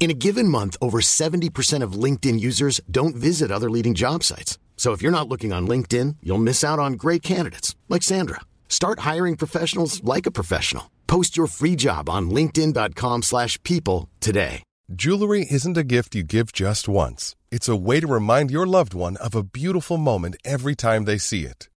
In a given month, over 70% of LinkedIn users don't visit other leading job sites. So if you're not looking on LinkedIn, you'll miss out on great candidates like Sandra. Start hiring professionals like a professional. Post your free job on linkedin.com/people today. Jewelry isn't a gift you give just once. It's a way to remind your loved one of a beautiful moment every time they see it.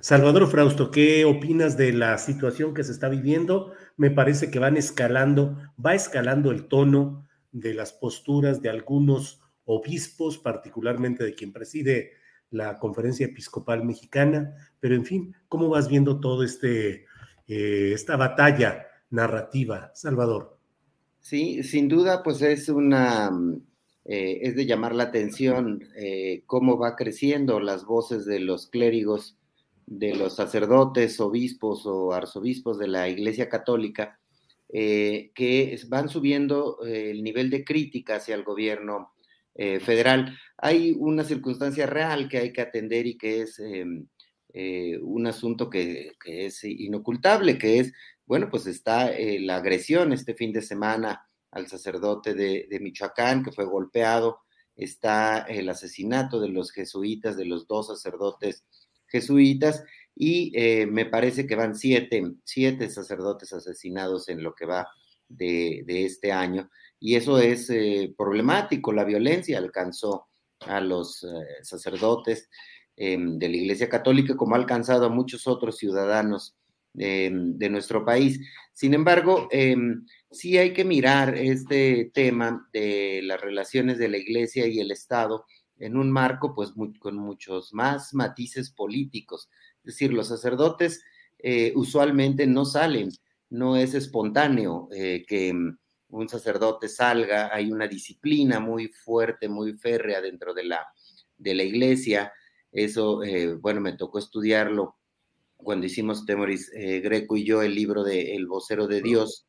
Salvador Frausto, ¿qué opinas de la situación que se está viviendo? Me parece que van escalando, va escalando el tono de las posturas de algunos obispos, particularmente de quien preside la Conferencia Episcopal Mexicana, pero en fin, ¿cómo vas viendo todo este eh, esta batalla narrativa, Salvador? Sí, sin duda, pues es una eh, es de llamar la atención eh, cómo va creciendo las voces de los clérigos, de los sacerdotes, obispos o arzobispos de la Iglesia Católica, que van subiendo el nivel de crítica hacia el gobierno federal. Hay una circunstancia real que hay que atender y que es em, un asunto que, es inocultable, que es, bueno, pues está la agresión este fin de semana al sacerdote de, Michoacán que fue golpeado, está el asesinato de los jesuitas, de los dos sacerdotes jesuitas, y eh, me parece que van siete, siete sacerdotes asesinados en lo que va de, este año, y eso es eh, problemático, la violencia alcanzó a los eh, sacerdotes em, de la Iglesia Católica como ha alcanzado a muchos otros ciudadanos em, de nuestro país. Sin embargo, em, sí hay que mirar este tema de las relaciones de la Iglesia y el Estado en un marco, pues, con muchos más matices políticos. Es decir, los sacerdotes eh, usualmente no salen, no es espontáneo eh, que mm, un sacerdote salga, hay una disciplina muy fuerte, muy férrea dentro de la, de la iglesia. Eso, eh, bueno, me tocó estudiarlo cuando hicimos Temoris Greco y yo el libro de El vocero de Dios,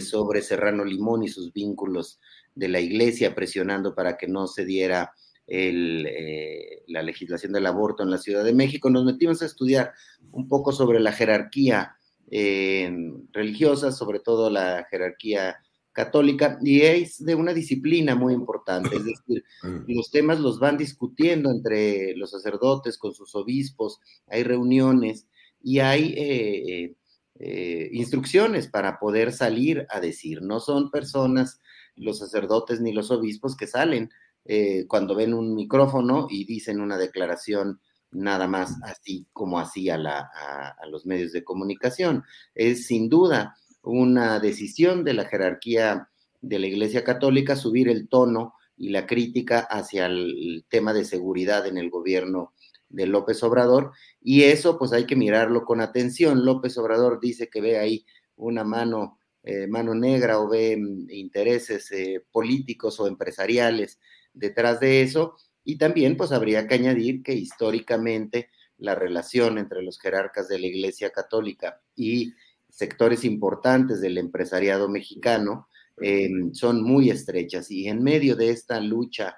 sobre Serrano Limón y sus vínculos de la iglesia, presionando para que no se diera el, eh, la legislación del aborto en la Ciudad de México. Nos metimos a estudiar un poco sobre la jerarquía eh, religiosa, sobre todo la jerarquía católica, y es de una disciplina muy importante, es decir, los temas los van discutiendo entre los sacerdotes con sus obispos, hay reuniones y hay eh, eh, instrucciones para poder salir a decir. No son personas, los sacerdotes ni los obispos, que salen eh, cuando ven un micrófono y dicen una declaración nada más así como así a, la, a, los medios de comunicación. Es sin duda una decisión de la jerarquía de la Iglesia Católica subir el tono y la crítica hacia el tema de seguridad en el gobierno de López Obrador, y eso pues hay que mirarlo con atención. López Obrador dice que ve ahí una mano, eh, mano negra o ve mm, intereses eh, políticos o empresariales detrás de eso, y también pues habría que añadir que históricamente la relación entre los jerarcas de la Iglesia Católica y sectores importantes del empresariado mexicano eh, son muy estrechas y en medio de esta lucha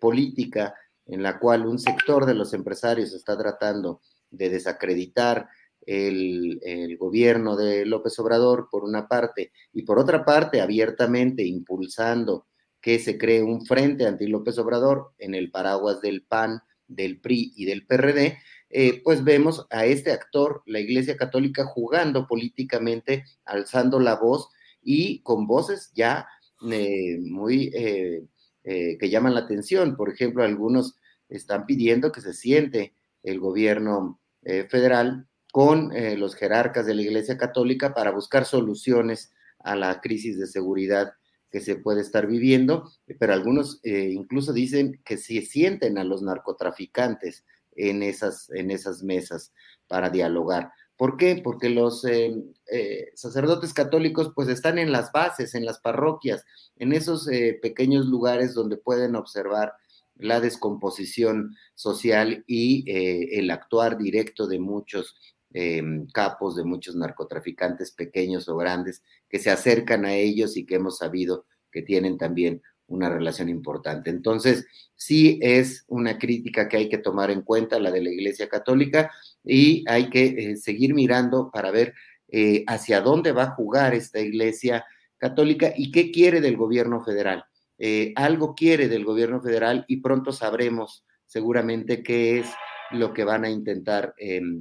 política en la cual un sector de los empresarios está tratando de desacreditar el, gobierno de López Obrador, por una parte, y por otra parte, abiertamente impulsando que se cree un frente anti López Obrador en el paraguas del PAN, del PRI y del PRD, eh, pues vemos a este actor, la Iglesia Católica, jugando políticamente, alzando la voz y con voces ya eh, muy eh, que llaman la atención. Por ejemplo, algunos están pidiendo que se siente el gobierno federal con los jerarcas de la Iglesia Católica para buscar soluciones a la crisis de seguridad que se puede estar viviendo, pero algunos eh, incluso dicen que se sienten a los narcotraficantes en esas, en esas mesas para dialogar. ¿Por qué? Porque los eh, eh, sacerdotes católicos pues están en las bases, en las parroquias, en esos pequeños lugares donde pueden observar la descomposición social y el actuar directo de muchos capos, de muchos narcotraficantes pequeños o grandes que se acercan a ellos y que hemos sabido que tienen también una relación importante. Entonces, sí es una crítica que hay que tomar en cuenta, la de la Iglesia Católica, y hay que eh, seguir mirando para ver eh, hacia dónde va a jugar esta Iglesia Católica y qué quiere del gobierno federal. Eh, algo quiere del gobierno federal y pronto sabremos seguramente qué es lo que van a intentar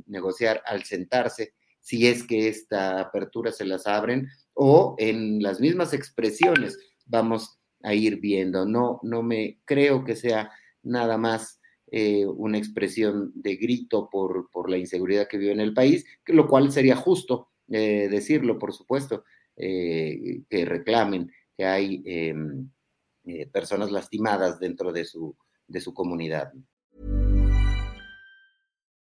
negociar al sentarse, si es que esta apertura se las abren o en las mismas expresiones vamos a ir viendo. No, no me creo que sea nada más eh, una expresión de grito por, por, la inseguridad que vive en el país, lo cual sería justo eh, decirlo, por supuesto, eh, que reclamen que hay em, personas lastimadas dentro de su, de su comunidad.